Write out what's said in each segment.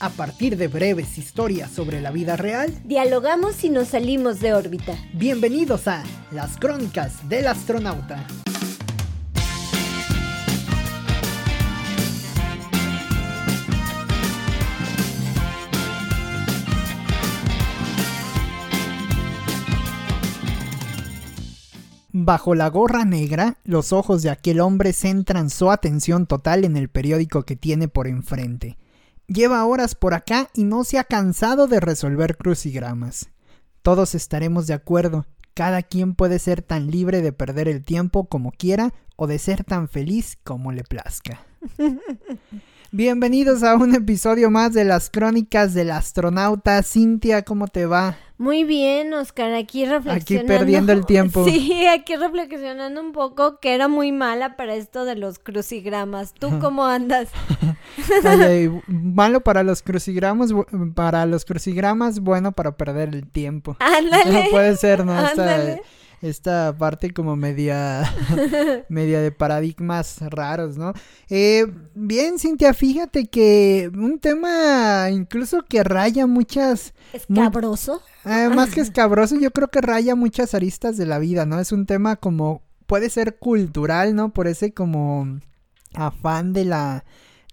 A partir de breves historias sobre la vida real, dialogamos y nos salimos de órbita. Bienvenidos a Las Crónicas del Astronauta. Bajo la gorra negra, los ojos de aquel hombre centran su atención total en el periódico que tiene por enfrente. Lleva horas por acá y no se ha cansado de resolver crucigramas. Todos estaremos de acuerdo, cada quien puede ser tan libre de perder el tiempo como quiera o de ser tan feliz como le plazca. Bienvenidos a un episodio más de las crónicas del astronauta. Cintia, ¿cómo te va? Muy bien, Oscar, aquí reflexionando. Aquí perdiendo el tiempo. Sí, aquí reflexionando un poco que era muy mala para esto de los crucigramas. ¿Tú cómo andas? malo para los crucigramas, para los crucigramas, bueno para perder el tiempo. Ándale. No puede ser, ¿no? Esta parte como media, media de paradigmas raros, ¿no? Eh, bien, Cintia, fíjate que un tema incluso que raya muchas... ¿Escabroso? Eh, más que escabroso, yo creo que raya muchas aristas de la vida, ¿no? Es un tema como... puede ser cultural, ¿no? Por ese como afán de la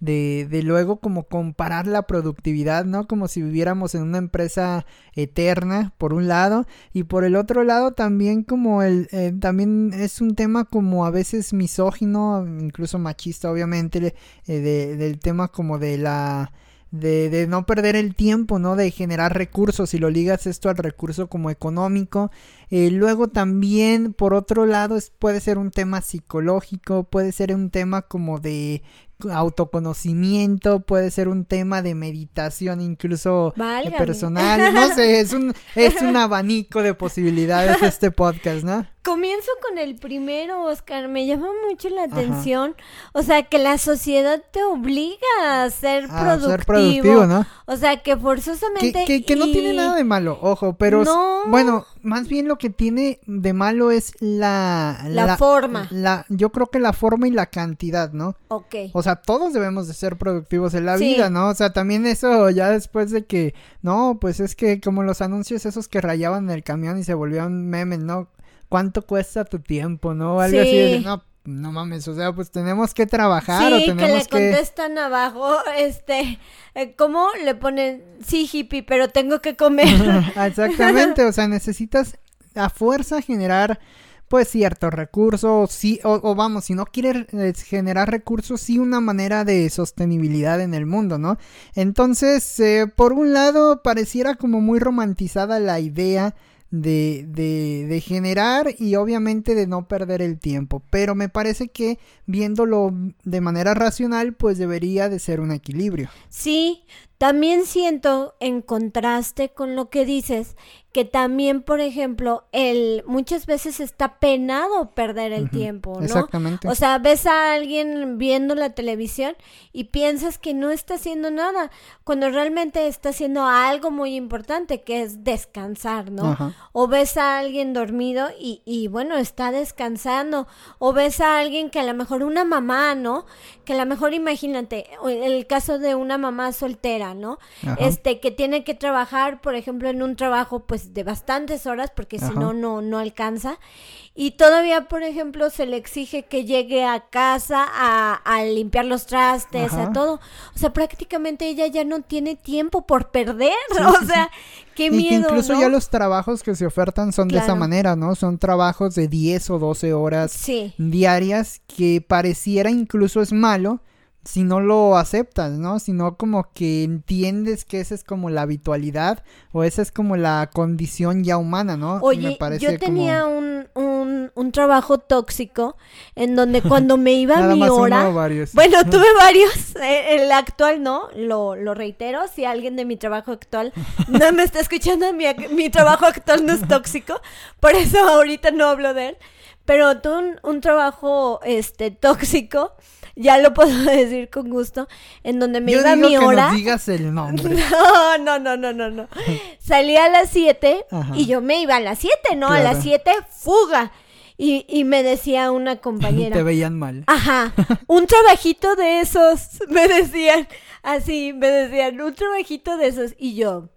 de, de luego como comparar la productividad, ¿no? Como si viviéramos en una empresa eterna, por un lado, y por el otro lado también como el, eh, también es un tema como a veces misógino, incluso machista, obviamente, eh, de, del tema como de la de, de, no perder el tiempo, ¿no? De generar recursos y lo ligas esto al recurso como económico. Eh, luego también, por otro lado, es, puede ser un tema psicológico, puede ser un tema como de autoconocimiento, puede ser un tema de meditación incluso personal, no sé, es un es un abanico de posibilidades este podcast, ¿no? Comienzo con el primero, Oscar, me llama mucho la atención, o sea, que la sociedad te obliga a ser productivo, ¿no? O sea, que forzosamente que, que, no tiene nada de malo, ojo, pero bueno, más bien lo que tiene de malo es la la, forma. La yo creo que la forma y la cantidad, ¿no? Ok. O sea, todos debemos de ser productivos en la vida, ¿no? O sea, también eso ya después de que no, pues es que como los anuncios esos que rayaban en el camión y se volvían memes, ¿no? ¿Cuánto cuesta tu tiempo, no? Algo así de, no, no mames, o sea, pues tenemos que trabajar sí, o tenemos que le contestan abajo, este, eh, ¿cómo le ponen? Sí, hippie, pero tengo que comer. Exactamente, o sea, necesitas a fuerza generar pues ciertos recursos, sí, o, vamos, si no quieres eh, generar recursos, sí una manera de sostenibilidad en el mundo, ¿no? Entonces, eh, por un lado, pareciera como muy romantizada la idea de, de, de, generar y obviamente de no perder el tiempo. Pero me parece que viéndolo de manera racional, pues debería de ser un equilibrio. Sí, también siento en contraste con lo que dices que también, por ejemplo, el muchas veces está penado perder el tiempo, ¿no? Exactamente. O sea, ves a alguien viendo la televisión y piensas que no está haciendo nada, cuando realmente está haciendo algo muy importante, que es descansar, ¿no? O ves a alguien dormido y, y bueno, está descansando, o ves a alguien que a lo mejor una mamá, ¿no? Que a lo mejor imagínate, el caso de una mamá soltera, ¿no? Este, que tiene que trabajar, por ejemplo, en un trabajo, pues, de bastantes horas porque si no, no, no alcanza. Y todavía, por ejemplo, se le exige que llegue a casa a, limpiar los trastes, a todo. O sea, prácticamente ella ya no tiene tiempo por perder. o sea, qué miedo. Y incluso ya los trabajos que se ofertan son de esa manera, ¿no? Son trabajos de 10 o 12 horas diarias que pareciera incluso es malo si no lo aceptas, ¿no? Sino como que entiendes que esa es como la habitualidad o esa es como la condición ya humana, ¿no? Oye, yo tenía un, un, un, trabajo tóxico en donde cuando me iba a mi hora... Bueno, tuve varios, eh, el actual no, lo, lo reitero, si alguien de mi trabajo actual no me está escuchando, mi, mi trabajo actual no es tóxico, por eso ahorita no hablo de él, pero tuve un, un trabajo este, tóxico ya lo puedo decir con gusto, en donde me iba mi hora. Que digas el nombre. No, no, no, no, no, no. Salía a las 7 y yo me iba a las 7, ¿no? A las 7, fuga. Y, y me decía una compañera. Te veían mal. Ajá. Un trabajito de esos. Me decían. Así, me decían, un trabajito de esos. Y yo,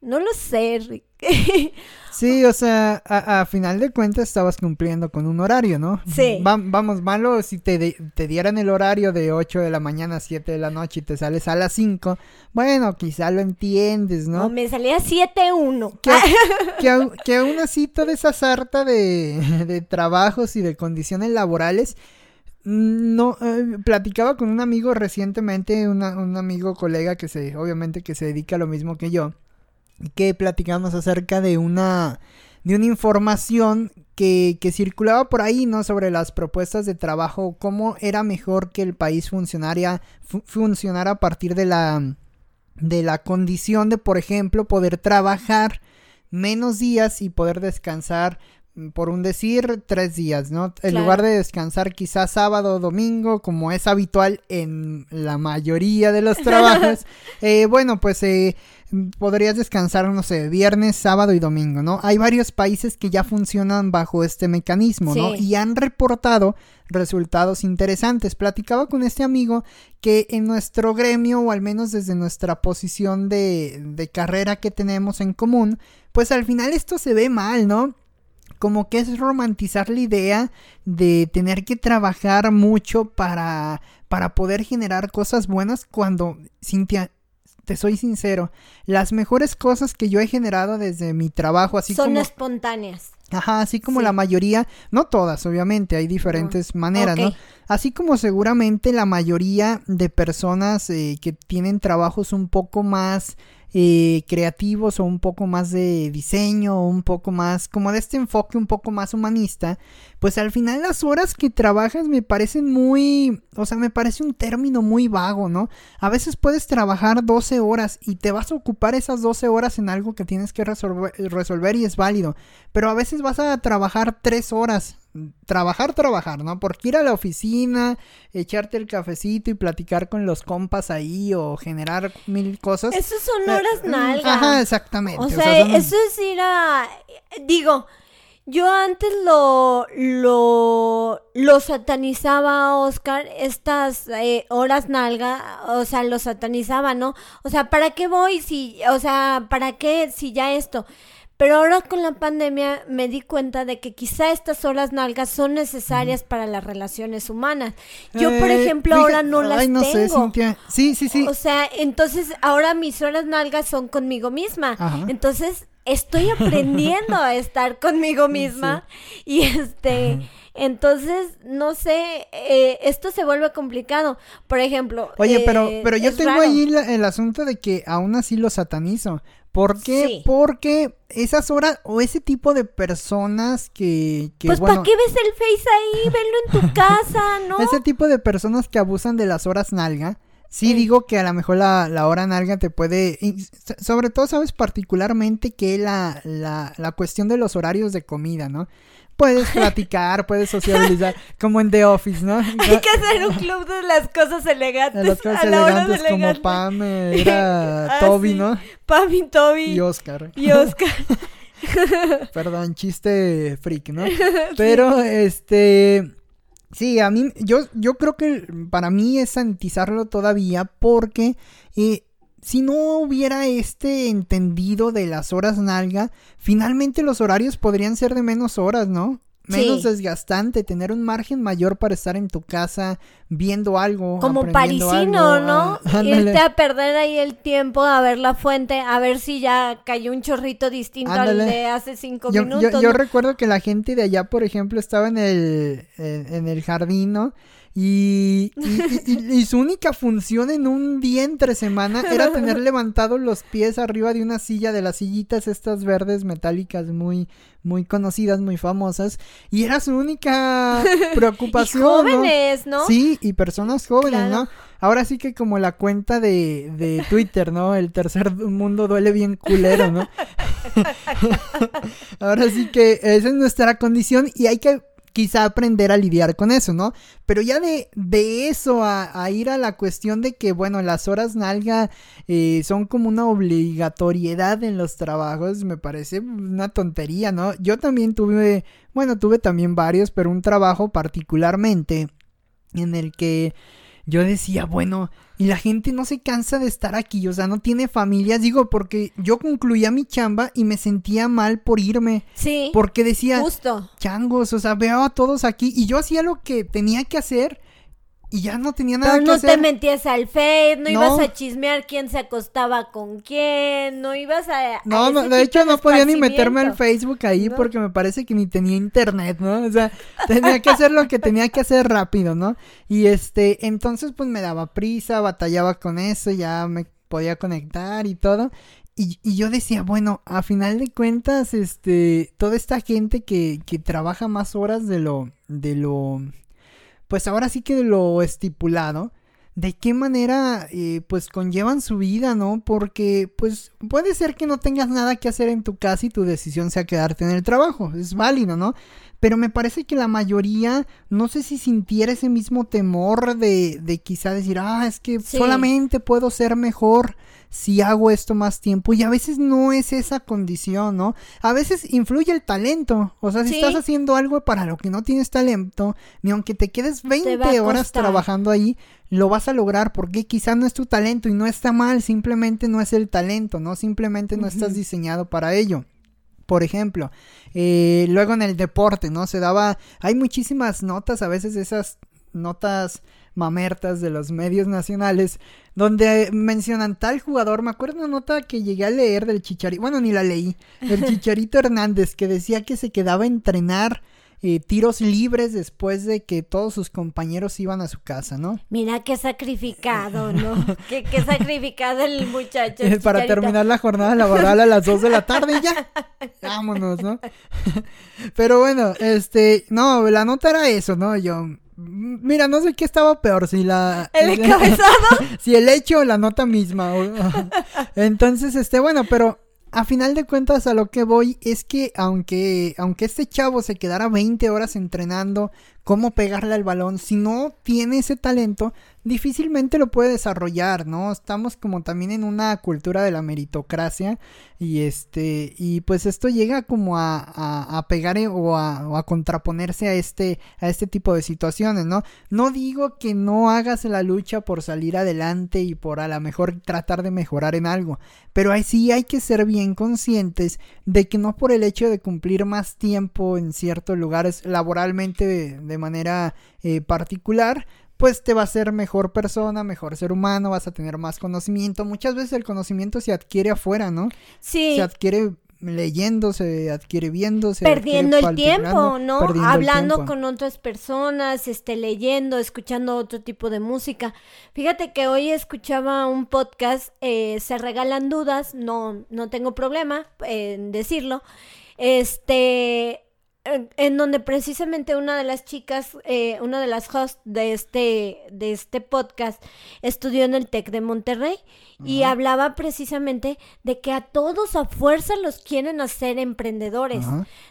no lo sé, Rick. Sí, o sea, a, final de cuentas estabas cumpliendo con un horario, ¿no? Sí. vamos, malo si te, te, dieran el horario de 8 de la mañana a 7 de la noche y te sales a las 5. Bueno, quizá lo entiendes, ¿no? No, me salía 7-1. Que, que, que, aún así toda esa sarta de, de trabajos y de condiciones laborales no, eh, platicaba con un amigo recientemente, un amigo colega que se, obviamente que se dedica a lo mismo que yo, que platicamos acerca de una, de una información que, que circulaba por ahí, ¿no? Sobre las propuestas de trabajo, cómo era mejor que el país funcionara, funcionara a partir de la, de la condición de, por ejemplo, poder trabajar menos días y poder descansar por un decir, tres días, ¿no? En lugar de descansar quizás sábado o domingo, como es habitual en la mayoría de los trabajos, eh, bueno, pues eh, podrías descansar, no sé, viernes, sábado y domingo, ¿no? Hay varios países que ya funcionan bajo este mecanismo, ¿no? Y han reportado resultados interesantes. Platicaba con este amigo que en nuestro gremio, o al menos desde nuestra posición de, de carrera que tenemos en común, pues al final esto se ve mal, ¿no? Como que es romantizar la idea de tener que trabajar mucho para, para poder generar cosas buenas cuando, Cintia, te soy sincero, las mejores cosas que yo he generado desde mi trabajo, así Son como... espontáneas. Ajá, así como la mayoría, no todas, obviamente, hay diferentes maneras, ¿no? Así como seguramente la mayoría de personas eh, que tienen trabajos un poco más eh, creativos o un poco más de diseño un poco más como de este enfoque un poco más humanista, pues al final las horas que trabajas me parecen muy, o sea, me parece un término muy vago, ¿no? A veces puedes trabajar 12 horas y te vas a ocupar esas 12 horas en algo que tienes que resolver, resolver y es válido, pero a veces vas a trabajar 3 horas trabajar, trabajar, ¿no? Porque ir a la oficina, echarte el cafecito y platicar con los compas ahí o generar mil cosas. Eso son eh, horas mm, nalgas. Ajá, exactamente. O sea, eso es ir a... Digo, yo antes lo, lo, lo satanizaba, Oscar, estas eh, horas nalga, o sea, lo satanizaba, ¿no? O sea, ¿para qué voy si, o sea, ¿para qué si ya esto? Pero ahora con la pandemia me di cuenta de que quizá estas horas nalgas son necesarias para las relaciones humanas. Yo, por eh, ejemplo, ahora no las ay, no Sé, Sí, sí, sí. O sea, entonces ahora mis horas nalgas son conmigo misma. Entonces estoy aprendiendo a estar conmigo misma y este... Entonces, no sé, eh, esto se vuelve complicado. Por ejemplo. Oye, pero, pero yo tengo ahí el asunto de que aún así lo satanizo. ¿Por qué? Porque esas horas o ese tipo de personas que... que pues ¿para qué ves el Face ahí? Venlo en tu casa, ¿no? Ese tipo de personas que abusan de las horas nalga. Sí, digo que a lo mejor la, la, hora nalga te puede... Sobre todo, sabes particularmente que la, la, la cuestión de los horarios de comida, ¿no? Puedes platicar, puedes socializar, como en The Office, ¿no? Hay que hacer un club de las cosas elegantes. De las cosas elegantes, como Pam era ah, Toby, ¿no? Pam y Toby. Y Oscar. Y Oscar. Perdón, chiste freak, ¿no? Pero, este... Sí, a mí, yo, yo creo que para mí es sanitizarlo todavía porque eh, si no hubiera este entendido de las horas nalga, finalmente los horarios podrían ser de menos horas, ¿no? Menos desgastante, tener un margen mayor para estar en tu casa viendo algo. Como parisino, ¿no? Ah, Irte a perder ahí el tiempo a ver la fuente, a ver si ya cayó un chorrito distinto al de hace cinco minutos. Yo, recuerdo que la gente de allá, por ejemplo, estaba en el, en el jardín, ¿no? Y, y, su única función en un día entre semana era tener levantados los pies arriba de una silla de las sillitas estas verdes metálicas muy, muy conocidas, muy famosas. Y era su única preocupación. jóvenes, ¿no? Sí, y personas jóvenes, ¿no? Ahora sí que como la cuenta de, de Twitter, ¿no? El tercer mundo duele bien culero, ¿no? Ahora sí que esa es nuestra condición y hay que quizá aprender a lidiar con eso, ¿no? Pero ya de, de eso a, ir a la cuestión de que, bueno, las horas nalga eh, son como una obligatoriedad en los trabajos, me parece una tontería, ¿no? Yo también tuve, bueno, tuve también varios, pero un trabajo particularmente en el que yo decía, bueno, y la gente no se cansa de estar aquí, o sea, no tiene familias, digo, porque yo concluía mi chamba y me sentía mal por irme. Sí. Porque decía, justo. changos, o sea, veo a todos aquí y yo hacía lo que tenía que hacer y ya no tenía nada Pero que no hacer. te metías al Face, no, ibas a chismear quién se acostaba con quién, no ibas a... No, no de hecho no podía ni meterme al Facebook ahí porque me parece que ni tenía internet, ¿no? O sea, tenía que hacer lo que tenía que hacer rápido, ¿no? Y este, entonces pues me daba prisa, batallaba con eso, ya me podía conectar y todo. Y, y, yo decía, bueno, a final de cuentas, este, toda esta gente que, que trabaja más horas de lo, de lo, pues ahora sí que lo estipulado, de qué manera eh, pues conllevan su vida, ¿no? Porque pues puede ser que no tengas nada que hacer en tu casa y tu decisión sea quedarte en el trabajo, es válido, ¿no? Pero me parece que la mayoría, no sé si sintiera ese mismo temor de, de quizá decir, ah, es que solamente puedo ser mejor si hago esto más tiempo y a veces no es esa condición, ¿no? A veces influye el talento, o sea, si estás haciendo algo para lo que no tienes talento, ni aunque te quedes 20 horas trabajando ahí, lo vas a lograr porque quizá no es tu talento y no está mal, simplemente no es el talento, ¿no? Simplemente no estás diseñado para ello. Por ejemplo, eh, luego en el deporte, ¿no? Se daba, hay muchísimas notas, a veces esas notas mamertas de los medios nacionales, donde mencionan tal jugador, me acuerdo una nota que llegué a leer del Chicharito, bueno, ni la leí, del Chicharito Hernández, que decía que se quedaba a entrenar eh, tiros libres después de que todos sus compañeros iban a su casa, ¿no? Mira qué sacrificado, ¿no? qué, sacrificado el muchacho. Para terminar la jornada laboral a las 2 de la tarde y ya. Vámonos, ¿no? Pero bueno, este, no, la nota era eso, ¿no? Yo, mira, no sé qué estaba peor, si la... ¿El encabezado? si el hecho o la nota misma. Entonces, este, bueno, pero a final de cuentas a lo que voy es que aunque, aunque este chavo se quedara 20 horas entrenando cómo pegarle al balón, si no tiene ese talento, difícilmente lo puede desarrollar, ¿no? Estamos como también en una cultura de la meritocracia y este, y pues esto llega como a, a, pegar eh, o a, a, contraponerse a este, a este tipo de situaciones, ¿no? No digo que no hagas la lucha por salir adelante y por a lo mejor tratar de mejorar en algo, pero ahí sí hay que ser bien conscientes de que no por el hecho de cumplir más tiempo en ciertos lugares laboralmente de manera eh, particular, pues te va a ser mejor persona, mejor ser humano, vas a tener más conocimiento. Muchas veces el conocimiento se adquiere afuera, ¿no? Sí. Se adquiere leyendo, se adquiere viendo, se perdiendo el tiempo, ¿no? Hablando con otras personas, este leyendo, escuchando otro tipo de música. Fíjate que hoy escuchaba un podcast, eh, se regalan dudas, no no tengo problema en decirlo. Este en donde precisamente una de las chicas, eh, una de las hosts de este, de este podcast, estudió en el TEC de Monterrey y hablaba precisamente de que a todos a fuerza los quieren hacer emprendedores,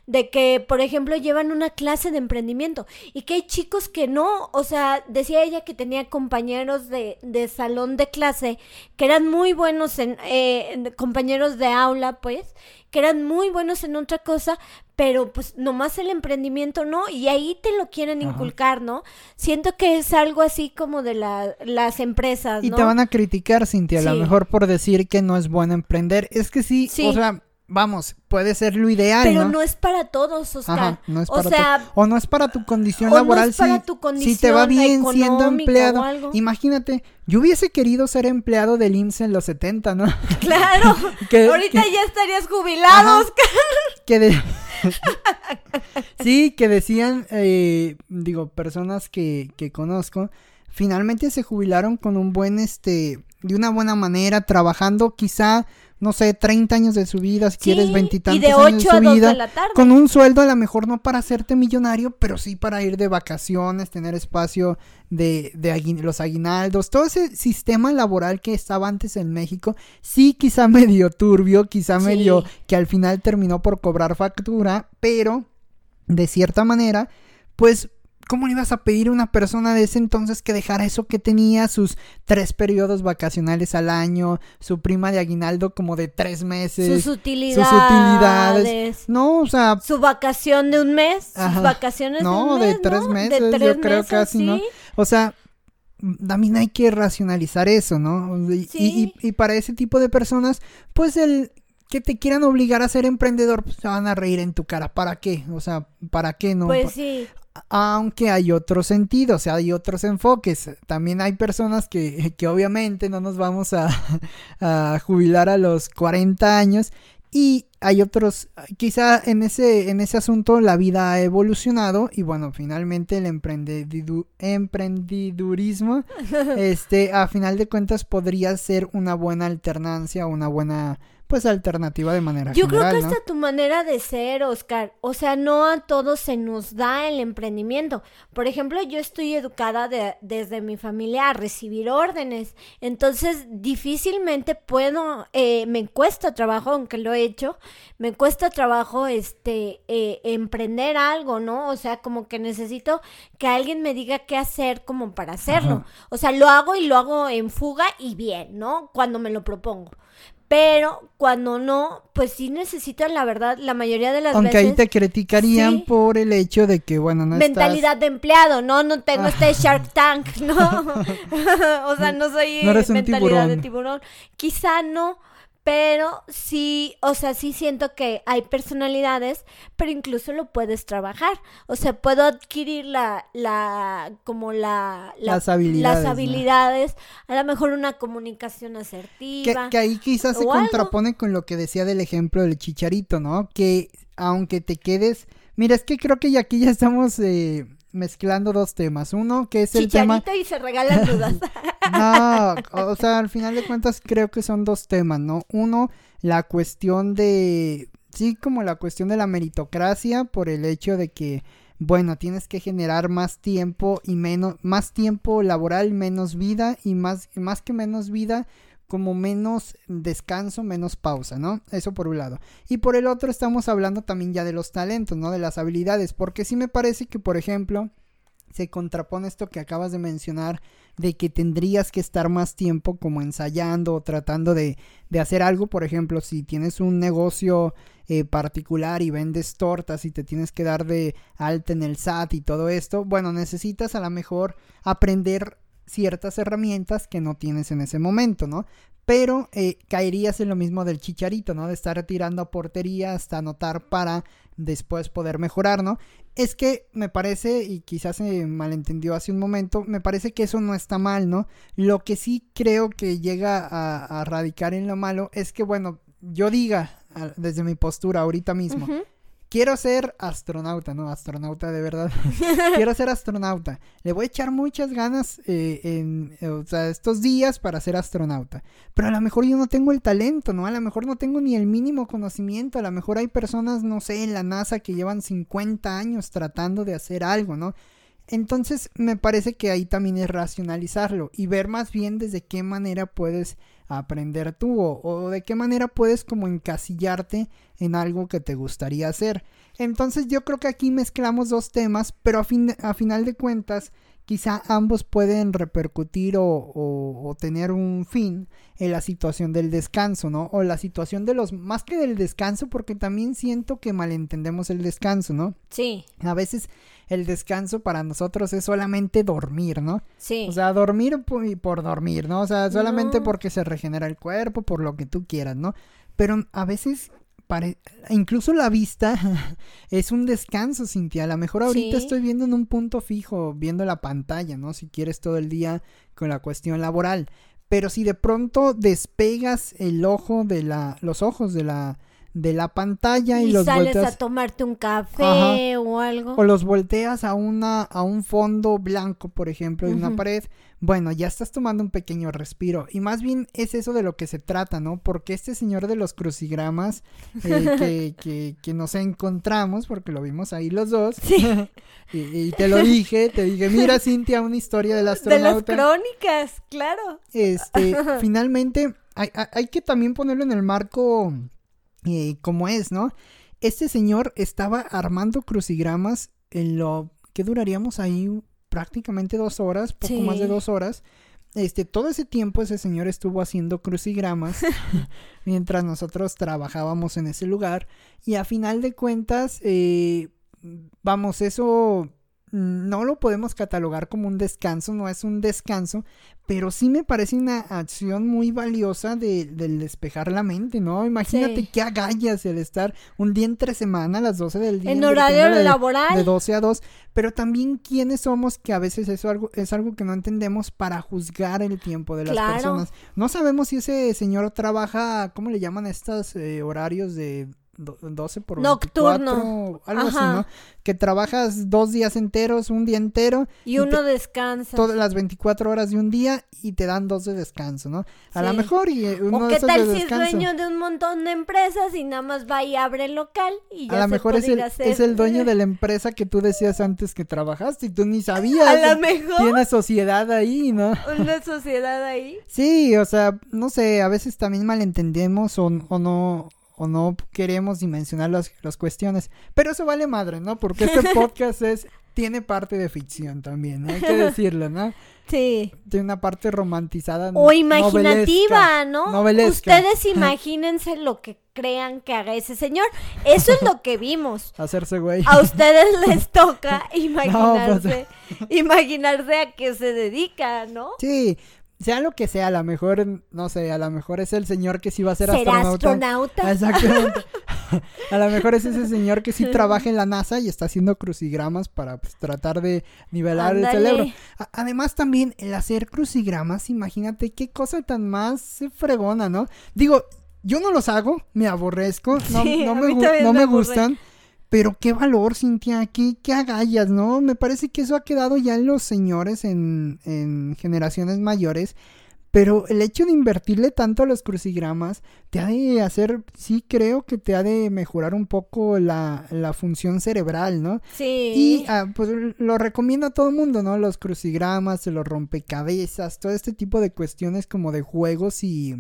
de que, por ejemplo, llevan una clase de emprendimiento y que hay chicos que no, o sea, decía ella que tenía compañeros de, de salón de clase que eran muy buenos en, eh, compañeros de aula, pues, que eran muy buenos en otra cosa, pero pues nomás el emprendimiento no, y ahí te lo quieren inculcar, ¿no? Siento que es algo así como de las empresas. Y te van a criticar, Cintia, a lo mejor por decir que no es bueno emprender. Es que sí, o sea, vamos, puede ser lo ideal. Pero no, es para todos, Oscar. no es para o sea, o no es para tu condición laboral. si, tu condición si te va bien siendo empleado. Imagínate, yo hubiese querido ser empleado del IMSS en los 70, ¿no? Claro. Ahorita ya estarías jubilado, Oscar. Que de... sí, que decían, eh, digo, personas que, que conozco, finalmente se jubilaron con un buen, este, de una buena manera, trabajando quizá no sé, 30 años de su vida, si quieres veintitantos años de su vida, con un sueldo a lo mejor no para hacerte millonario, pero sí para ir de vacaciones, tener espacio de, de los aguinaldos, todo ese sistema laboral que estaba antes en México, sí quizá medio turbio, quizá medio que al final terminó por cobrar factura, pero de cierta manera pues ¿Cómo le ibas a pedir a una persona de ese entonces que dejara eso que tenía, sus tres periodos vacacionales al año, su prima de aguinaldo como de tres meses? Sus utilidades. Sus utilidades. No, o sea... Su vacación de un mes, sus vacaciones de un mes, de tres meses, yo creo casi, ¿no? O sea, también hay que racionalizar eso, ¿no? Y, y, para ese tipo de personas, pues el que te quieran obligar a ser emprendedor, pues se van a reír en tu cara. ¿Para qué? O sea, ¿para qué no? Pues sí aunque hay otros sentidos, o sea, hay otros enfoques. También hay personas que, que obviamente no nos vamos a, a, jubilar a los 40 años y hay otros, quizá en ese, en ese asunto la vida ha evolucionado y bueno, finalmente el emprendidurismo, este, a final de cuentas podría ser una buena alternancia, una buena pues alternativa de manera Yo creo que esta tu manera de ser, Oscar. O sea, no a todos se nos da el emprendimiento. Por ejemplo, yo estoy educada desde mi familia a recibir órdenes. Entonces, difícilmente puedo, eh, me cuesta trabajo, aunque lo he hecho, me cuesta trabajo este eh, emprender algo, ¿no? O sea, como que necesito que alguien me diga qué hacer como para hacerlo. O sea, lo hago y lo hago en fuga y bien, ¿no? Cuando me lo propongo. Pero cuando no, pues sí necesitan, la verdad, la mayoría de las veces. Aunque ahí te criticarían por el hecho de que, bueno, no Mentalidad de empleado, ¿no? No tengo este Shark Tank, ¿no? o sea, no soy mentalidad de tiburón. Quizá no, pero sí, o sea, sí siento que hay personalidades, pero incluso lo puedes trabajar. O sea, puedo adquirir la, la, como la, las habilidades. Las habilidades, a lo mejor una comunicación asertiva. Que, ahí quizás se contrapone con lo que decía del ejemplo del chicharito, ¿no? Que aunque te quedes, mira, es que creo que ya aquí ya estamos eh, mezclando dos temas. Uno, que es el tema... y se regalan dudas. no, o sea, al final de cuentas creo que son dos temas, ¿no? Uno, la cuestión de... Sí, como la cuestión de la meritocracia por el hecho de que, bueno, tienes que generar más tiempo y menos, más tiempo laboral, menos vida y más, más que menos vida, como menos descanso, menos pausa, ¿no? Eso por un lado. Y por el otro estamos hablando también ya de los talentos, ¿no? De las habilidades, porque sí me parece que, por ejemplo, se contrapone esto que acabas de mencionar de que tendrías que estar más tiempo como ensayando o tratando de, de hacer algo, por ejemplo, si tienes un negocio eh, particular y vendes tortas y te tienes que dar de alta en el SAT y todo esto, bueno, necesitas a lo mejor aprender ciertas herramientas que no tienes en ese momento, ¿no? Pero eh, caerías en lo mismo del chicharito, ¿no? De estar tirando a portería hasta anotar para después poder mejorar, ¿no? Es que me parece, y quizás se malentendió hace un momento, me parece que eso no está mal, ¿no? Lo que sí creo que llega a, radicar en lo malo es que, bueno, yo diga desde mi postura ahorita mismo, quiero ser astronauta, ¿no? Astronauta de verdad. quiero ser astronauta. Le voy a echar muchas ganas eh, en o sea, estos días para ser astronauta. Pero a lo mejor yo no tengo el talento, ¿no? A lo mejor no tengo ni el mínimo conocimiento. A lo mejor hay personas, no sé, en la NASA que llevan 50 años tratando de hacer algo, ¿no? Entonces me parece que ahí también es racionalizarlo y ver más bien desde qué manera puedes aprender tú o, de qué manera puedes como encasillarte en algo que te gustaría hacer. Entonces yo creo que aquí mezclamos dos temas, pero a, fin, a final de cuentas quizá ambos pueden repercutir o, o, tener un fin en la situación del descanso, ¿no? O la situación de los, más que del descanso, porque también siento que malentendemos el descanso, ¿no? Sí. A veces el descanso para nosotros es solamente dormir, ¿no? Sí. O sea, dormir por, por dormir, ¿no? O sea, solamente porque se regenera el cuerpo, por lo que tú quieras, ¿no? Pero a veces incluso la vista es un descanso, Cintia. A lo mejor ahorita estoy viendo en un punto fijo, viendo la pantalla, ¿no? Si quieres todo el día con la cuestión laboral. Pero si de pronto despegas el ojo de la, los ojos de la, de la pantalla y, los sales a tomarte un café o algo. O los volteas a una a un fondo blanco, por ejemplo, de una pared. Bueno, ya estás tomando un pequeño respiro. Y más bien es eso de lo que se trata, ¿no? Porque este señor de los crucigramas eh, que, que, que, nos encontramos, porque lo vimos ahí los dos. y, te lo dije, te dije, mira, Cintia, una historia del astronauta. De las crónicas, claro. Este, finalmente, hay, hay que también ponerlo en el marco como es, ¿no? Este señor estaba armando crucigramas en lo que duraríamos ahí prácticamente dos horas, poco más de dos horas. Este, todo ese tiempo ese señor estuvo haciendo crucigramas mientras nosotros trabajábamos en ese lugar. Y a final de cuentas, eh, vamos, eso no lo podemos catalogar como un descanso, no es un descanso, pero sí me parece una acción muy valiosa de, del despejar la mente, ¿no? Imagínate qué agallas el estar un día entre semana a las 12 del día. En horario laboral. De 12 a 2, pero también quiénes somos, que a veces eso algo, es algo que no entendemos para juzgar el tiempo de las personas. No sabemos si ese señor trabaja, ¿cómo le llaman estos eh, horarios de 12 por Nocturno. algo así, ¿no? Que trabajas dos días enteros, un día entero. Y, uno descansa. Todas las 24 horas de un día y te dan dos de descanso, ¿no? A lo mejor y eh, uno ¿O qué tal si es dueño de un montón de empresas y nada más va y abre el local y ya A lo mejor es el, es el dueño de la empresa que tú decías antes que trabajaste y tú ni sabías. A lo mejor. Tiene sociedad ahí, ¿no? Una sociedad ahí. Sí, o sea, no sé, a veces también malentendemos o, o no o no queremos dimensionar las, las cuestiones. Pero eso vale madre, ¿no? Porque este podcast es tiene parte de ficción también, hay que decirlo, ¿no? Sí. Tiene una parte romantizada. O imaginativa, ¿no? Novelesca. Ustedes imagínense lo que crean que haga ese señor. Eso es lo que vimos. Hacerse güey. A ustedes les toca pues, imaginarse, imaginarse a qué se dedica, ¿no? Sí, sea lo que sea, a lo mejor, no sé, a lo mejor es el señor que sí va a ser astronauta. astronauta? Exactamente. a lo mejor es ese señor que sí trabaja en la NASA y está haciendo crucigramas para pues, tratar de nivelar el cerebro. además también el hacer crucigramas, imagínate qué cosa tan más fregona, ¿no? Digo, yo no los hago, me aborrezco, no, no me, no me gustan. Pero qué valor, Cintia, qué, qué agallas, ¿no? Me parece que eso ha quedado ya en los señores en, en generaciones mayores. Pero el hecho de invertirle tanto a los crucigramas te ha de hacer, sí creo que te ha de mejorar un poco la, la función cerebral, ¿no? Sí. Y ah, pues lo recomiendo a todo el mundo, ¿no? Los crucigramas, los rompecabezas, todo este tipo de cuestiones como de juegos y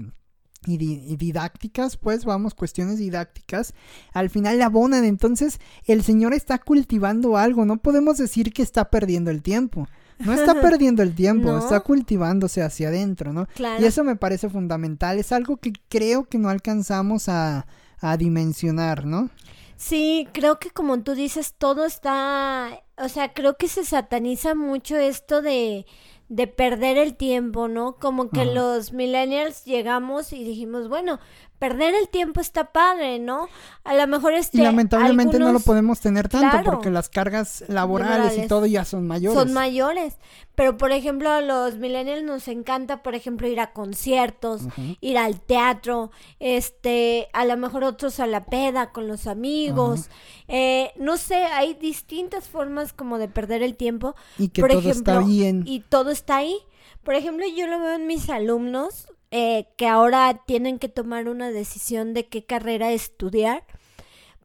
y, didácticas, pues vamos, cuestiones didácticas, al final le abonan. Entonces, el Señor está cultivando algo, no podemos decir que está perdiendo el tiempo. No está perdiendo el tiempo, está cultivándose hacia adentro, ¿no? Y eso me parece fundamental, es algo que creo que no alcanzamos a, a dimensionar, ¿no? Sí, creo que como tú dices, todo está, o sea, creo que se sataniza mucho esto de de perder el tiempo, ¿no? Como que los millennials llegamos y dijimos, bueno, perder el tiempo está padre, ¿no? A lo mejor este... Y lamentablemente no lo podemos tener tanto porque las cargas laborales, y todo ya son mayores. Son mayores. Pero, por ejemplo, a los millennials nos encanta, por ejemplo, ir a conciertos, ir al teatro, este, a lo mejor otros a la peda con los amigos. Eh, no sé, hay distintas formas como de perder el tiempo. Y que todo está bien. Y todo está ahí. Por ejemplo, yo lo veo en mis alumnos, eh, que ahora tienen que tomar una decisión de qué carrera estudiar,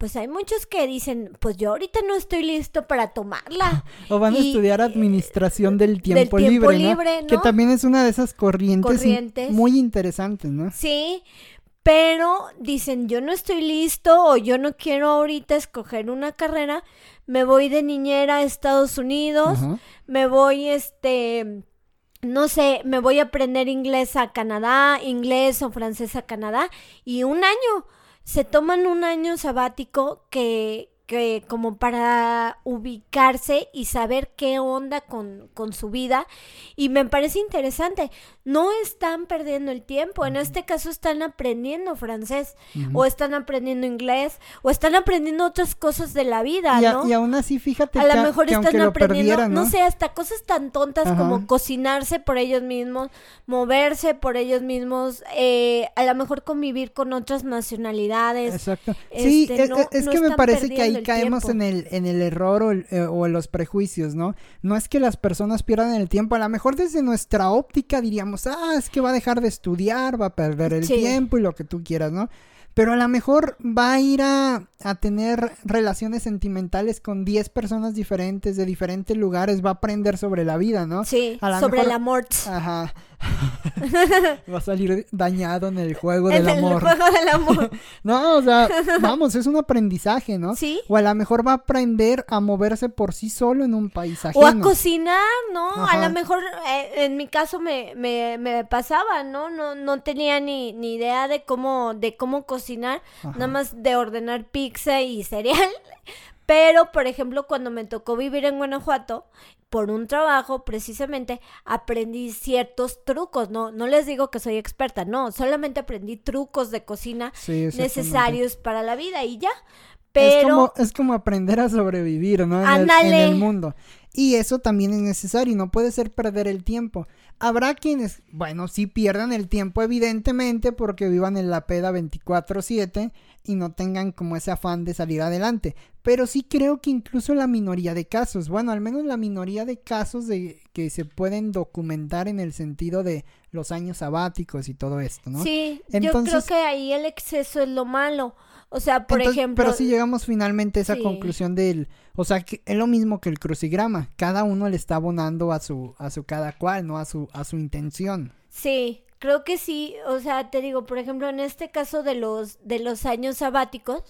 pues hay muchos que dicen, pues yo ahorita no estoy listo para tomarla. o van a estudiar administración del tiempo, libre, ¿no? Que también es una de esas corrientes, muy interesantes, ¿no? Sí, pero dicen, yo no estoy listo o yo no quiero ahorita escoger una carrera, me voy de niñera a Estados Unidos, me voy este no sé, me voy a aprender inglés a Canadá, inglés o francés a Canadá y un año. Se toman un año sabático que, que como para ubicarse y saber qué onda con, con, su vida. Y me parece interesante. No están perdiendo el tiempo. En este caso están aprendiendo francés. O están aprendiendo inglés. O están aprendiendo otras cosas de la vida, y ¿no? Y aún así, fíjate a lo mejor están aprendiendo, ¿no? sé, hasta cosas tan tontas como cocinarse por ellos mismos, moverse por ellos mismos, eh, a lo mejor convivir con otras nacionalidades. Exacto. sí, este, es, que me parece que caemos en el, en el error eh, o, en los prejuicios, ¿no? No es que las personas pierdan el tiempo, a lo mejor desde nuestra óptica diríamos, ah, es que va a dejar de estudiar, va a perder el tiempo y lo que tú quieras, ¿no? Pero a lo mejor va a ir a, a tener relaciones sentimentales con 10 personas diferentes de diferentes lugares, va a aprender sobre la vida, ¿no? Sí, sobre el amor. Ajá. Va a salir dañado en el juego del amor. el juego del amor. no, o sea, vamos, es un aprendizaje, ¿no? Sí. O a lo mejor va a aprender a moverse por sí solo en un país ajeno. O a cocinar, ¿no? A lo mejor, eh, en mi caso me, me, me pasaba, ¿no? No, no tenía ni, ni idea de cómo, de cómo cocinar, Ajá. nada más de ordenar pizza y cereal. Pero, por ejemplo, cuando me tocó vivir en Guanajuato, por un trabajo, precisamente, aprendí ciertos trucos, ¿no? No les digo que soy experta, no, solamente aprendí trucos de cocina Sí, necesarios para la vida y ya. Es Pero, como, es como aprender a sobrevivir, ¿no? En el, en el mundo. Y eso también es necesario, no puede ser perder el tiempo. Habrá quienes, bueno, sí pierdan el tiempo, evidentemente, porque vivan en la peda 24-7 y no tengan como ese afán de salir adelante. Pero sí creo que incluso la minoría de casos, bueno, al menos la minoría de casos de que se pueden documentar en el sentido de los años sabáticos y todo esto, ¿no? sí, yo Entonces- creo que ahí el exceso es lo malo. O sea, por Entonces, ejemplo, Pero sí llegamos finalmente a esa Sí. conclusión del, o sea, que es lo mismo que el crucigrama, cada uno le está abonando a su a su cada cual, no a su a su intención. Sí, creo que sí, o sea, te digo, por ejemplo, en este caso de los de los años sabáticos,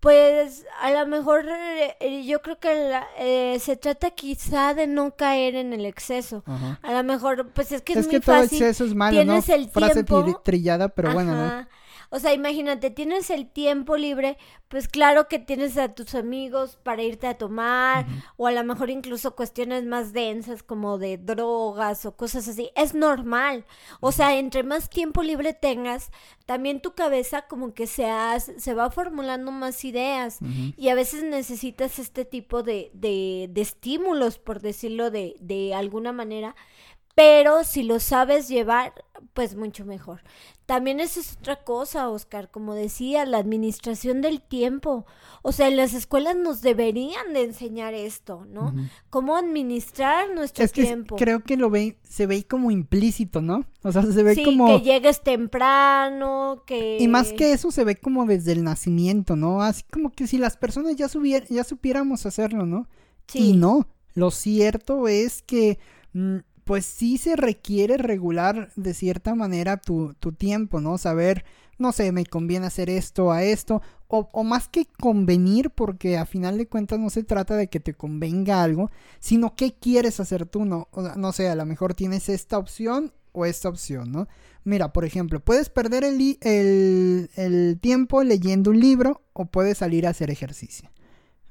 pues a lo mejor eh, yo creo que la- eh, se trata quizá de no caer en el exceso. Ajá. A lo mejor, pues es que es, Es muy que todo exceso es malo, ¿no? tienes el Frase tiempo- tri- trillada, pero bueno, ¿no? O sea, imagínate, tienes el tiempo libre, pues claro que tienes a tus amigos para irte a tomar, o a lo mejor incluso cuestiones más densas como de drogas o cosas así. Es normal. O sea, entre más tiempo libre tengas, también tu cabeza como que se, hace- se va formulando más ideas. Y a veces necesitas este tipo de, de, de estímulos, por decirlo de, de alguna manera. Pero si lo sabes llevar, pues mucho mejor. También eso es otra cosa, Oscar, como decía, la administración del tiempo. O sea, en las escuelas nos deberían de enseñar esto, ¿no? Cómo administrar nuestro Es que tiempo. creo que lo ve se ve como implícito, ¿no? O sea, se ve sí, como que llegues temprano, que... y más que eso se ve como desde el nacimiento, ¿no? Así como que si las personas ya subier- ya supiéramos hacerlo, ¿no? Sí. Y no, lo cierto es que mm, pues sí se requiere regular de cierta manera tu, tu tiempo, ¿no? Saber, no sé, me conviene hacer esto a esto, o, o más que convenir, porque a final de cuentas no se trata de que te convenga algo, sino qué quieres hacer tú, ¿no? No sé, a lo mejor tienes esta opción o esta opción, ¿no? Mira, por ejemplo, puedes perder el, el, el tiempo leyendo un libro o puedes salir a hacer ejercicio.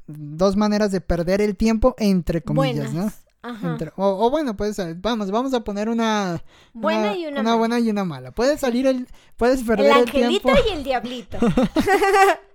Dos maneras de perder el tiempo, entre comillas. ¿no? Ajá. Entre- o, o bueno, pues vamos, vamos a poner una Buena y una una mala. buena y una mala. Puedes salir el, puedes El perder el, angelito tiempo, y el diablito.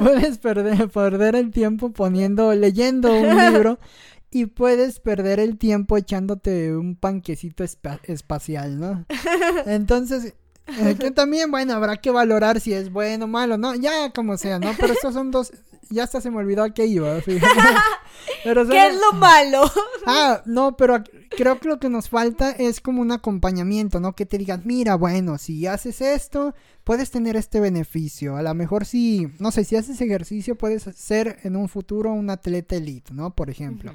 puedes perder, perder el tiempo poniendo, leyendo un libro y puedes perder el tiempo echándote un panquecito espa- espacial, ¿no? Entonces, eh, que también, bueno, habrá que valorar si es bueno o malo, ¿no? Ya como sea, ¿no? Pero estos son dos, ya hasta se me olvidó a qué iba, fíjate. Pero son- ¿Qué es lo malo? Ah, no, pero creo que lo que nos falta es como un acompañamiento, ¿no? Que te digan, mira, bueno, si haces esto, puedes tener este beneficio. A lo mejor si, no sé, si haces ejercicio, puedes ser en un futuro un atleta elite, ¿no? Por ejemplo.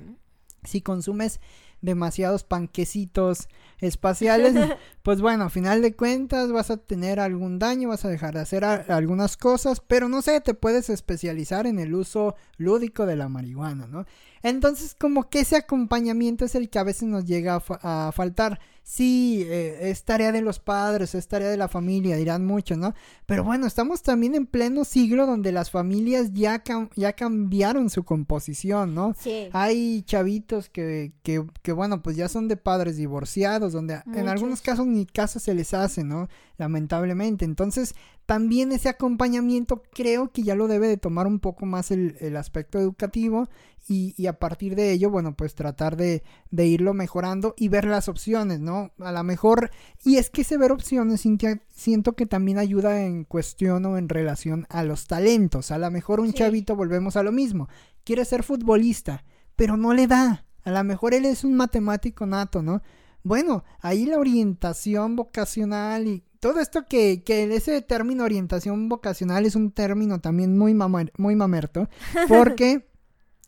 Si consumes demasiados panquecitos espaciales, pues bueno, a final de cuentas vas a tener algún daño, vas a dejar de hacer algunas cosas, pero no sé, te puedes especializar en el uso lúdico de la marihuana, ¿no? Entonces, como que ese acompañamiento es el que a veces nos llega a, fa- a faltar. Sí, eh, es tarea de los padres, es tarea de la familia, dirán mucho, ¿no? Pero bueno, estamos también en pleno siglo donde las familias ya, cam- ya cambiaron su composición, ¿no? Sí. Hay chavitos que, que, que, bueno, pues ya son de padres divorciados, donde en Muchos. algunos casos ni caso se les hace, ¿no? Lamentablemente. Entonces, también ese acompañamiento creo que ya lo debe de tomar un poco más el, el aspecto educativo y, y a partir de ello, bueno, pues tratar de, de irlo mejorando y ver las opciones, ¿no? A lo mejor, y es que ese ver opciones, Cintia, siento que también ayuda en cuestión o en relación a los talentos. A lo mejor un Sí. chavito, volvemos a lo mismo, quiere ser futbolista, pero no le da. A lo mejor él es un matemático nato, ¿no? Bueno, ahí la orientación vocacional y todo esto que, que ese término orientación vocacional es un término también muy, muy mamerto, porque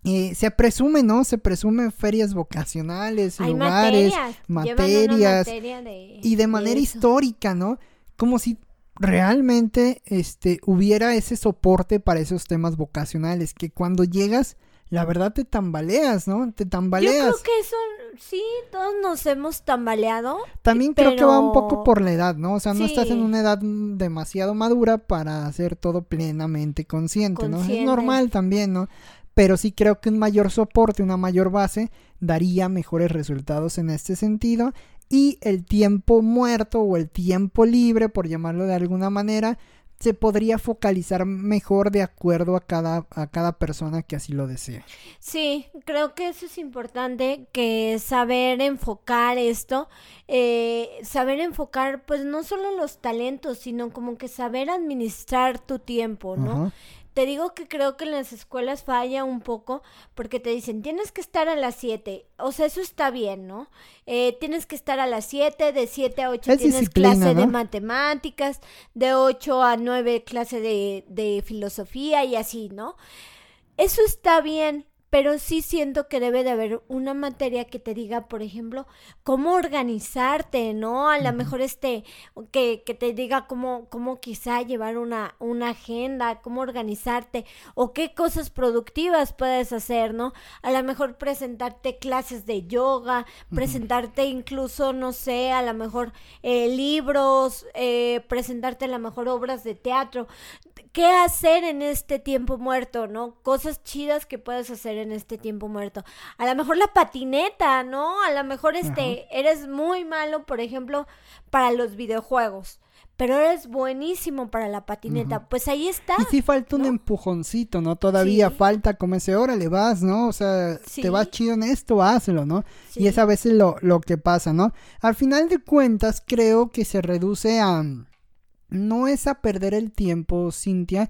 eh, se presume, ¿no? Se presume ferias vocacionales, lugares, materias, y de manera histórica, ¿no? Como si realmente este hubiera ese soporte para esos temas vocacionales que cuando llegas la verdad te tambaleas, ¿no? Te tambaleas. Yo creo que eso sí, todos nos hemos tambaleado. También creo que va un poco por la edad, ¿no? O sea, no estás en una edad demasiado madura para hacer todo plenamente consciente, ¿no? Es normal también, ¿no? Pero sí creo que un mayor soporte, una mayor base, daría mejores resultados en este sentido. Y el tiempo muerto o el tiempo libre, por llamarlo de alguna manera, se podría focalizar mejor de acuerdo a cada, a cada persona que así lo desee. Sí, creo que eso es importante, que saber enfocar esto, eh, saber enfocar pues no solo los talentos, sino como que saber administrar tu tiempo, ¿no? Te digo que creo que en las escuelas falla un poco porque te dicen, tienes que estar a las 7. O sea, eso está bien, ¿no? Eh, tienes que estar a las 7, de 7 a 8 tienes clase de matemáticas, de 8 a 9 clase de, de filosofía y así, ¿no? Eso está bien, pero sí siento que debe de haber una materia que te diga, por ejemplo, cómo organizarte, ¿no? A lo mejor este, que, que, te diga cómo, cómo quizá llevar una, una agenda, cómo organizarte, o qué cosas productivas puedes hacer, ¿no? A lo mejor presentarte clases de yoga, presentarte incluso, no sé, a lo mejor eh, libros, eh, presentarte a lo mejor obras de teatro. ¿Qué hacer en este tiempo muerto, no? Cosas chidas que puedes hacer en este tiempo muerto. A lo mejor la patineta, ¿no? A lo mejor este eres muy malo, por ejemplo, para los videojuegos. Pero eres buenísimo para la patineta. Pues ahí está. Y sí falta un empujoncito, ¿no? Todavía falta como ese, le vas, ¿no? O sea, te vas chido en esto, hazlo, ¿no? Y es a veces lo, lo que pasa, ¿no? Al final de cuentas, creo que se reduce a no es a perder el tiempo, Cintia,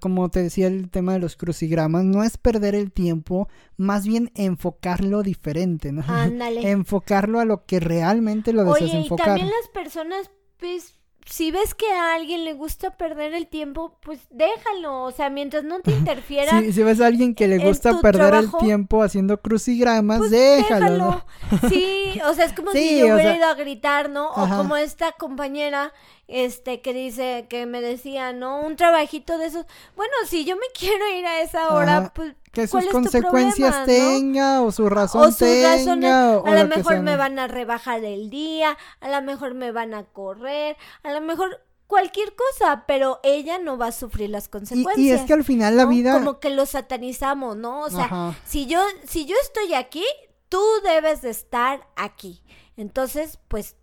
como te decía el tema de los crucigramas, no es perder el tiempo, más bien enfocarlo diferente, ¿no? Ándale. enfocarlo a lo que realmente lo deseas Oye, Y también las personas, pues, si ves que a alguien le gusta perder el tiempo, pues déjalo, o sea, mientras no te interfiera. si ves a alguien que le gusta perder el tiempo haciendo crucigramas, pues déjalo. Sí, o sea, es como si yo hubiera ido a gritar, ¿no? O como esta compañera este que dice que me decía, ¿no? Un trabajito de esos. Bueno, si yo me quiero ir a esa hora, pues que sus consecuencias tenga o su razón o tenga a lo mejor me van a rebajar el día, a lo mejor me van a correr, a lo mejor cualquier cosa, pero ella no va a sufrir las consecuencias. Y, es que al final la vida como que lo satanizamos, ¿no? O sea, si yo si yo estoy aquí, tú debes de estar aquí. Entonces, pues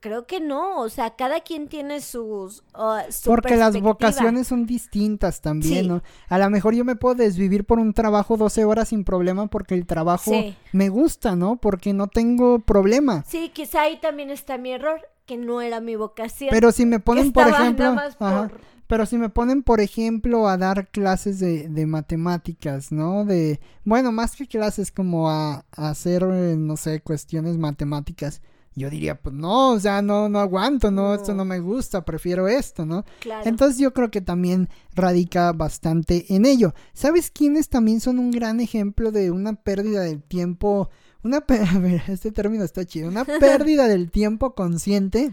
creo que no, o sea, cada quien tiene sus... Uh, Porque las vocaciones son distintas también, ¿no? A lo mejor yo me puedo desvivir por un trabajo 12 horas sin problema porque el trabajo me gusta, ¿no? Porque no tengo problema. Sí, quizá ahí también está mi error, que no era mi vocación. Pero si me ponen, por ejemplo... Pero si me ponen, por ejemplo, a dar clases de, de, matemáticas, ¿no? De, bueno, más que clases como a, a hacer, eh, no sé, cuestiones matemáticas yo diría, pues no, o sea, no, no aguanto, no, esto no me gusta, prefiero esto, ¿no? Entonces yo creo que también radica bastante en ello. ¿Sabes quiénes también son un gran ejemplo de una pérdida del tiempo? Una, a ver, este término está chido, una pérdida del tiempo consciente.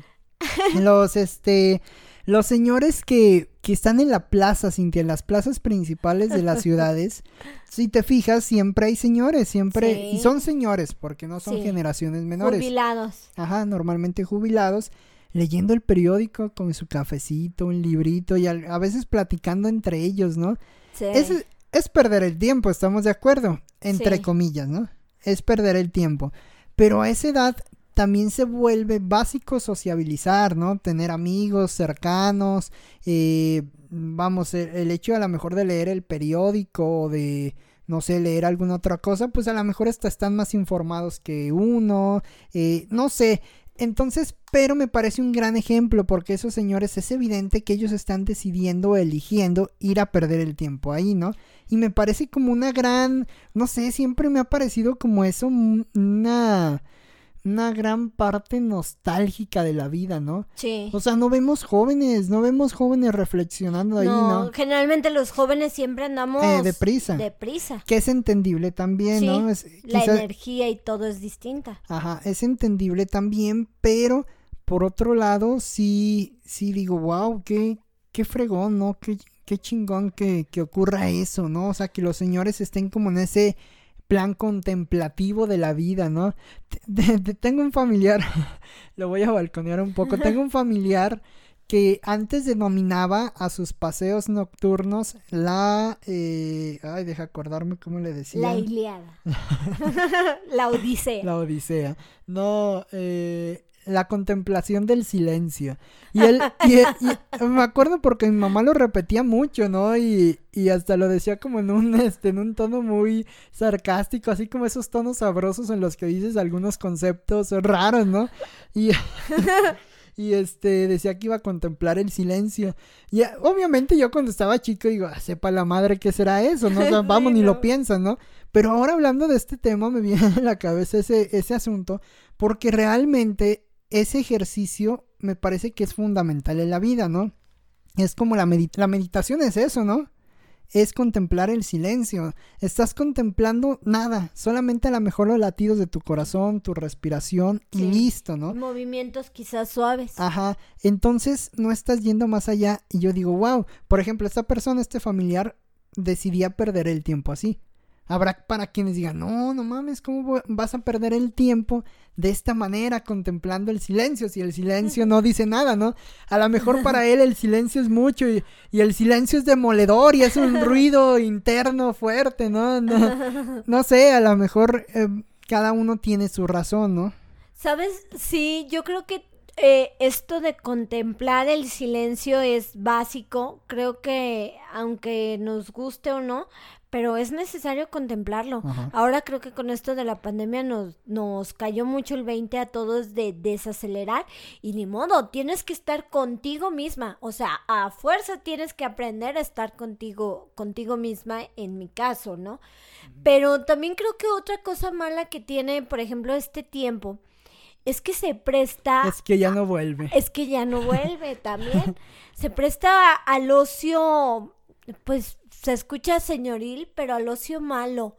Los, este, los señores que, que están en la plaza, Cintia, en las plazas principales de las ciudades, si te fijas, siempre hay señores, siempre, y son señores, porque no son generaciones menores. Jubilados. Ajá, normalmente jubilados, leyendo el periódico con su cafecito, un librito, y a, veces platicando entre ellos, ¿no? Sí. Es, es perder el tiempo, estamos de acuerdo, entre comillas, ¿no? Es perder el tiempo. Pero a esa edad también se vuelve básico sociabilizar, ¿no? Tener amigos cercanos, eh, vamos, el, hecho a lo mejor de leer el periódico o de, no sé, leer alguna otra cosa, pues a lo mejor hasta están más informados que uno, eh, no sé. Entonces, pero me parece un gran ejemplo porque esos señores es evidente que ellos están decidiendo, eligiendo ir a perder el tiempo ahí, ¿no? Y me parece como una gran, no sé, siempre me ha parecido como eso, una una gran parte nostálgica de la vida, ¿no? Sí. O sea, no vemos jóvenes, no vemos jóvenes reflexionando ahí, ¿no? Generalmente los jóvenes siempre andamos eh, deprisa. Deprisa. Que es entendible también, ¿no? la energía y todo es distinta. Ajá, es entendible también, pero por otro lado, sí, sí digo, wow, qué, qué fregón, ¿no? Qué, qué chingón que, que ocurra eso, ¿no? O sea, que los señores estén como en ese plan contemplativo de la vida, ¿no? tengo un familiar, lo voy a balconear un poco, tengo un familiar que antes denominaba a sus paseos nocturnos la... Eh, ay, deja acordarme cómo le decía. La Iliada. la Odisea. La Odisea. No, eh, la contemplación del silencio. Y él, y, me acuerdo porque mi mamá lo repetía mucho, ¿no? Y, y, hasta lo decía como en un, este, en un tono muy sarcástico, así como esos tonos sabrosos en los que dices algunos conceptos raros, ¿no? Y, y este, decía que iba a contemplar el silencio. Y obviamente yo cuando estaba chico digo, ah, sepa la madre qué será eso, ¿no? O sea, vamos, ni lo piensan, ¿no? Pero ahora hablando de este tema me viene a la cabeza ese, ese asunto, porque realmente ese ejercicio me parece que es fundamental en la vida, ¿no? Es como la, la meditación es eso, ¿no? Es contemplar el silencio. Estás contemplando nada, solamente a lo mejor los latidos de tu corazón, tu respiración y listo, ¿no? Movimientos quizás suaves. Ajá. Entonces no estás yendo más allá y yo digo, wow, por ejemplo, esta persona, este familiar, decidía perder el tiempo así. Habrá para quienes digan, no, no mames, ¿cómo vas a perder el tiempo de esta manera contemplando el silencio? Si el silencio no dice nada, ¿no? A lo mejor para él el silencio es mucho y, el silencio es demoledor y es un ruido interno fuerte, ¿no? No, sé, a lo mejor eh, cada uno tiene su razón, ¿no? Sabes, sí, yo creo que eh, esto de contemplar el silencio es básico. Creo que aunque nos guste o no, pero es necesario contemplarlo. Ahora creo que con esto de la pandemia nos, nos cayó mucho el 20 a todos de desacelerar y ni modo, tienes que estar contigo misma, o sea, a fuerza tienes que aprender a estar contigo, contigo misma en mi caso, ¿no? Pero también creo que otra cosa mala que tiene, por ejemplo, este tiempo, es que se presta... Es que ya no vuelve. Es que ya no vuelve también. se presta al ocio pues se escucha señoril, pero al ocio malo.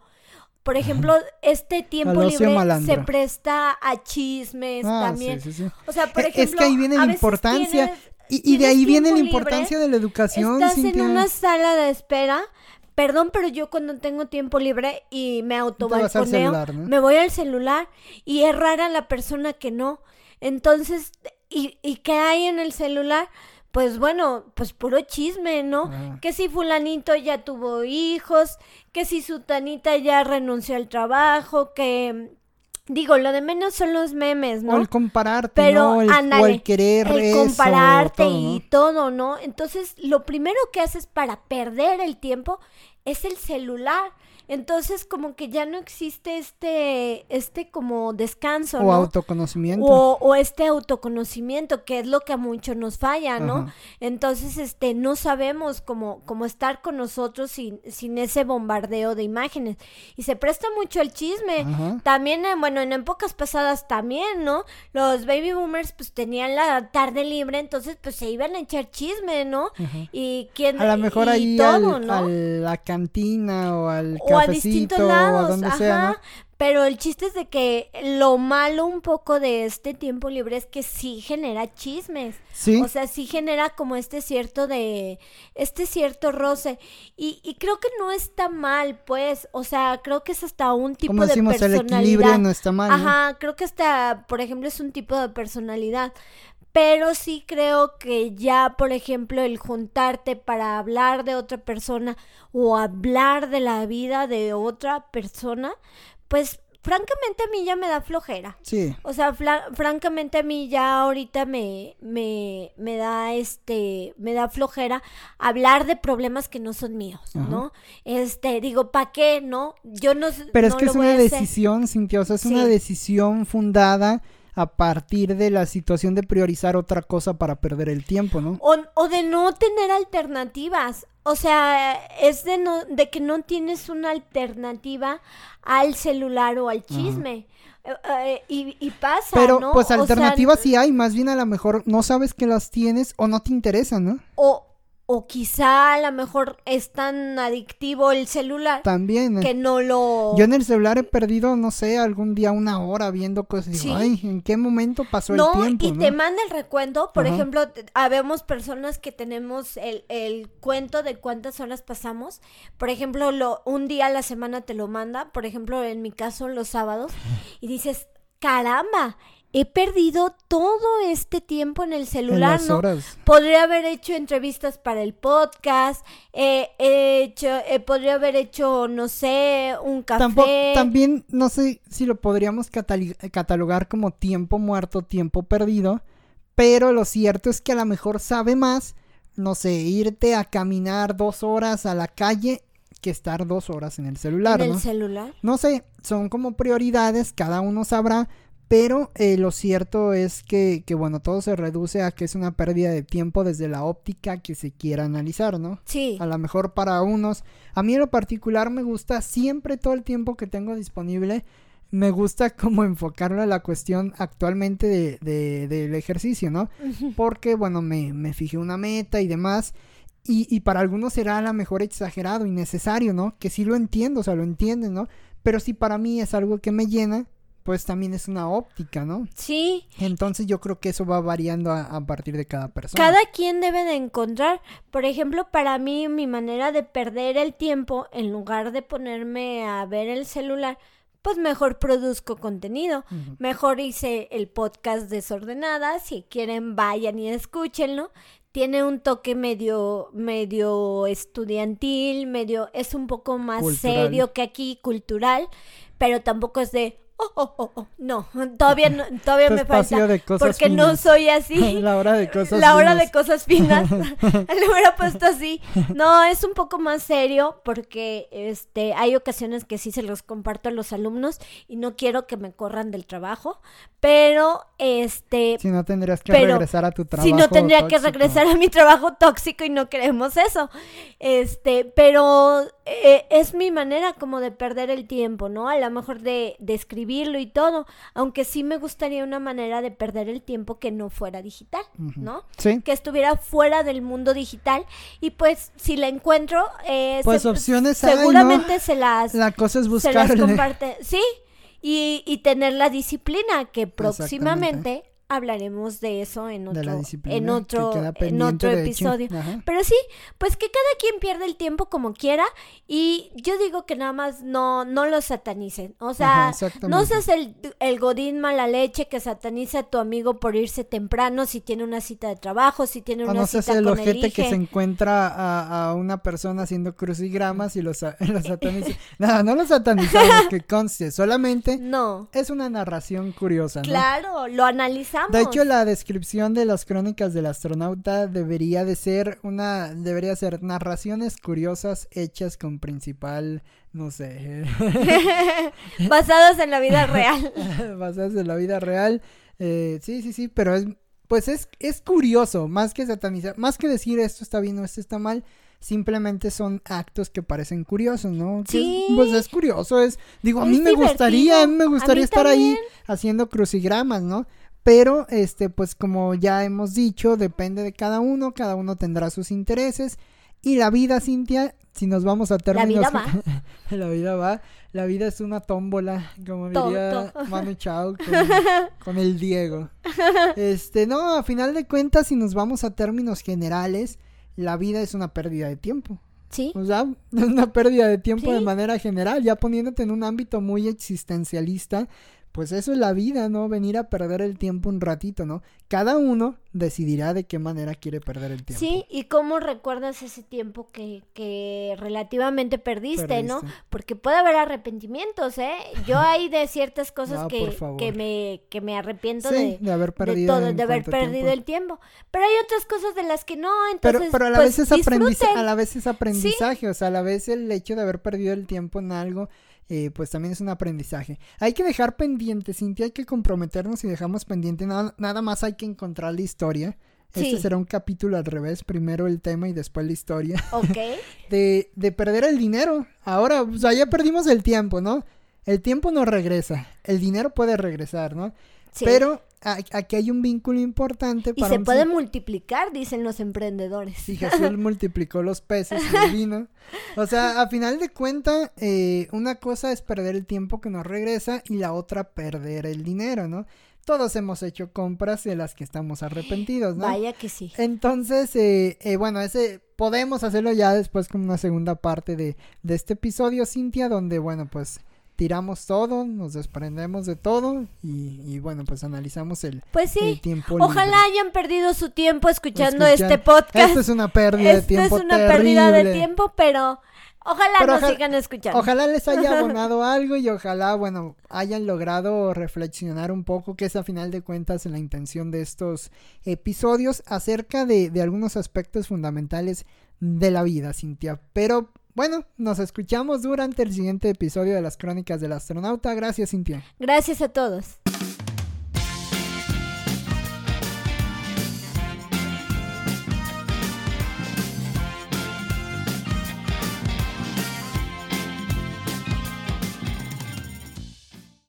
Por ejemplo, este tiempo libre se presta a chismes ah, también. O sea, por ejemplo, es que ahí viene la importancia y, de ahí viene la importancia de la educación. Estás en una sala de espera. Perdón, pero yo cuando tengo tiempo libre y me autobalconeo, me voy al celular y es rara la persona que no. Entonces, ¿y, ¿y qué hay en el celular? Pues bueno, pues puro chisme, ¿no? Que si fulanito ya tuvo hijos, que si su tanita ya renunció al trabajo, que digo, lo de menos son los memes, ¿no? O el compararte, Pero, ¿no? o el querer el compararte y todo, ¿no? Entonces, lo primero que haces para perder el tiempo es el celular. Entonces, como que ya no existe este, este como descanso, o autoconocimiento. O, este autoconocimiento, que es lo que a muchos nos falla, ¿no? Entonces, este, no sabemos cómo, cómo estar con nosotros sin, sin ese bombardeo de imágenes. Y se presta mucho el chisme. También, bueno, en épocas pasadas también, ¿no? Los baby boomers, pues, tenían la tarde libre, entonces, pues, se iban a echar chisme, ¿no? Y quién... A lo mejor ahí todo, ¿no? a la cantina o al a distintos lados, ajá. Pero el chiste es de que lo malo un poco de este tiempo libre es que sí genera chismes. Sí. O sea, sí genera como este cierto de, este cierto roce. Y, y creo que no está mal, pues. O sea, creo que es hasta un tipo como decimos, de personalidad. El equilibrio no está mal. Ajá, creo que hasta, por ejemplo, es un tipo de personalidad pero sí creo que ya, por ejemplo, el juntarte para hablar de otra persona o hablar de la vida de otra persona, pues francamente a mí ya me da flojera. Sí. O sea, francamente a mí ya ahorita me, me, me da este, me da flojera hablar de problemas que no son míos, ¿no? Este, digo, ¿para qué, no? Yo no Pero es que es una decisión, Cintia, o sea, es una decisión fundada a partir de la situación de priorizar otra cosa para perder el tiempo, ¿no? O, de no tener alternativas. O sea, es de, no, de que no tienes una alternativa al celular o al chisme. eh, y, pasa, Pero ¿no? pues alternativas sí hay, más bien a lo mejor no sabes que las tienes o no te interesan, ¿no? O, o quizá a lo mejor es tan adictivo el celular. También. Eh. Que no lo... Yo en el celular he perdido, no sé, algún día una hora viendo cosas. Y digo, ay, ¿en qué momento pasó el tiempo? Y te manda el recuento. Por ejemplo, habemos personas que tenemos el, el, cuento de cuántas horas pasamos. Por ejemplo, lo, un día a la semana te lo manda. Por ejemplo, en mi caso, los sábados. Y dices, caramba, he perdido todo este tiempo en el celular, ¿no? Podría haber hecho entrevistas para el podcast, he hecho, eh, podría haber hecho, no sé, un café. también, no sé si lo podríamos catalogar como tiempo muerto, tiempo perdido, pero lo cierto es que a lo mejor sabe más, no sé, irte a caminar dos horas a la calle que estar dos horas en el celular. ¿En el celular? No sé, son como prioridades, cada uno sabrá pero eh, lo cierto es que, que, bueno, todo se reduce a que es una pérdida de tiempo desde la óptica que se quiera analizar, ¿no? Sí. A lo mejor para unos. A mí en lo particular me gusta siempre todo el tiempo que tengo disponible. Me gusta como enfocarlo a la cuestión actualmente de, de, del ejercicio, ¿no? Porque, bueno, me, me fijé una meta y demás. Y, y para algunos será a lo mejor exagerado, innecesario, ¿no? Que sí lo entiendo, o sea, lo entienden, ¿no? Pero si para mí es algo que me llena, pues también es una óptica, ¿no? Sí. Entonces yo creo que eso va variando a, partir de cada persona. Cada quien debe de encontrar, por ejemplo, para mí mi manera de perder el tiempo, en lugar de ponerme a ver el celular, pues mejor produzco contenido. Mejor hice el podcast desordenada. Si quieren, vayan y escúchenlo. Tiene un toque medio, medio estudiantil, medio, es un poco más serio que aquí, cultural, pero tampoco es de, oh, oh, oh, oh. No, todavía, no, todavía me falta. De cosas porque no soy así. La hora de cosas La hora de cosas finas. Le hubiera puesto así. No, es un poco más serio porque este hay ocasiones que sí se los comparto a los alumnos y no quiero que me corran del trabajo, pero este si no tendrías que regresar a tu trabajo. Si no tendría que regresar a mi trabajo tóxico y no queremos eso. Este, pero eh, es mi manera como de perder el tiempo, ¿no? A lo mejor de, de escribir y todo, aunque sí me gustaría una manera de perder el tiempo que no fuera digital, ¿no? Sí. Que estuviera fuera del mundo digital y pues si la encuentro, eh, pues opciones seguramente se las la cosa es buscar se las comparte, sí, y, y tener la disciplina que próximamente hablaremos de eso en otro, en otro, en otro episodio. Pero sí, pues que cada quien pierde el tiempo como quiera y yo digo que nada más no, no lo satanicen. O sea, no seas el, el godín mala leche que sataniza a tu amigo por irse temprano si tiene una cita de trabajo, si tiene una no cita seas el ojete que se encuentra a, a, una persona haciendo crucigramas y lo, sataniza. no, no lo satanizamos, que conste, solamente no. es una narración curiosa. Claro, lo de hecho, la descripción de las crónicas del astronauta debería de ser una, debería ser narraciones curiosas hechas con principal, no sé. Basadas en la vida real. Basadas en la vida real. Eh, sí, sí, sí, pero es, pues es, es curioso, más que satanizar, más que decir esto está bien o esto está mal, simplemente son actos que parecen curiosos, ¿no? Sí. pues es curioso, es, digo, a mí me gustaría, a mí me gustaría estar ahí haciendo crucigramas, ¿no? Pero, este, pues como ya hemos dicho, depende de cada uno, cada uno tendrá sus intereses. Y la vida, Cintia, si nos vamos a términos... La vida va. la vida va. La vida es una tómbola, como diría Manu Chao con, el Diego. Este, no, a final de cuentas, si nos vamos a términos generales, la vida es una pérdida de tiempo. Sí. O sea, una pérdida de tiempo de manera general, ya poniéndote en un ámbito muy existencialista, pues eso es la vida, ¿no? Venir a perder el tiempo un ratito, ¿no? Cada uno decidirá de qué manera quiere perder el tiempo. Sí, y cómo recuerdas ese tiempo que, que relativamente perdiste, ¿no? Porque puede haber arrepentimientos, ¿eh? Yo hay de ciertas cosas que, que, me, que me arrepiento de, de haber perdido, de, haber perdido el tiempo. Pero hay otras cosas de las que no, entonces Pero, pero a la pues, vez es aprendizaje, a la vez es aprendizaje, o sea, a la vez el hecho de haber perdido el tiempo en algo eh, pues también es un aprendizaje. Hay que dejar pendiente, Cintia, hay que comprometernos y dejamos pendiente, nada, nada más hay que encontrar la historia. Este será un capítulo al revés, primero el tema y después la historia. Ok. de, de perder el dinero. Ahora, o sea, ya perdimos el tiempo, ¿no? el tiempo no regresa, el dinero puede regresar, ¿no? Pero aquí hay un vínculo importante. Para y se puede multiplicar, dicen los emprendedores. Sí, Jesús multiplicó los peces y el vino. O sea, a final de cuentas, eh, una cosa es perder el tiempo que nos regresa y la otra perder el dinero, ¿no? Todos hemos hecho compras de las que estamos arrepentidos, ¿no? Vaya que sí. Entonces, eh, eh, bueno, ese podemos hacerlo ya después con una segunda parte de, de este episodio, Cintia, donde, bueno, pues tiramos todo, nos desprendemos de todo y, bueno, pues analizamos el, pues sí, Ojalá hayan perdido su tiempo escuchando este podcast. Esto es una pérdida de tiempo. es una pérdida de tiempo, pero ojalá nos sigan escuchando. Ojalá les haya abonado algo y ojalá, bueno, hayan logrado reflexionar un poco, que es a final de cuentas la intención de estos episodios acerca de, de algunos aspectos fundamentales de la vida, Cintia. Pero bueno, nos escuchamos durante el siguiente episodio de las Crónicas del Astronauta. Gracias, Cintia. Gracias a todos.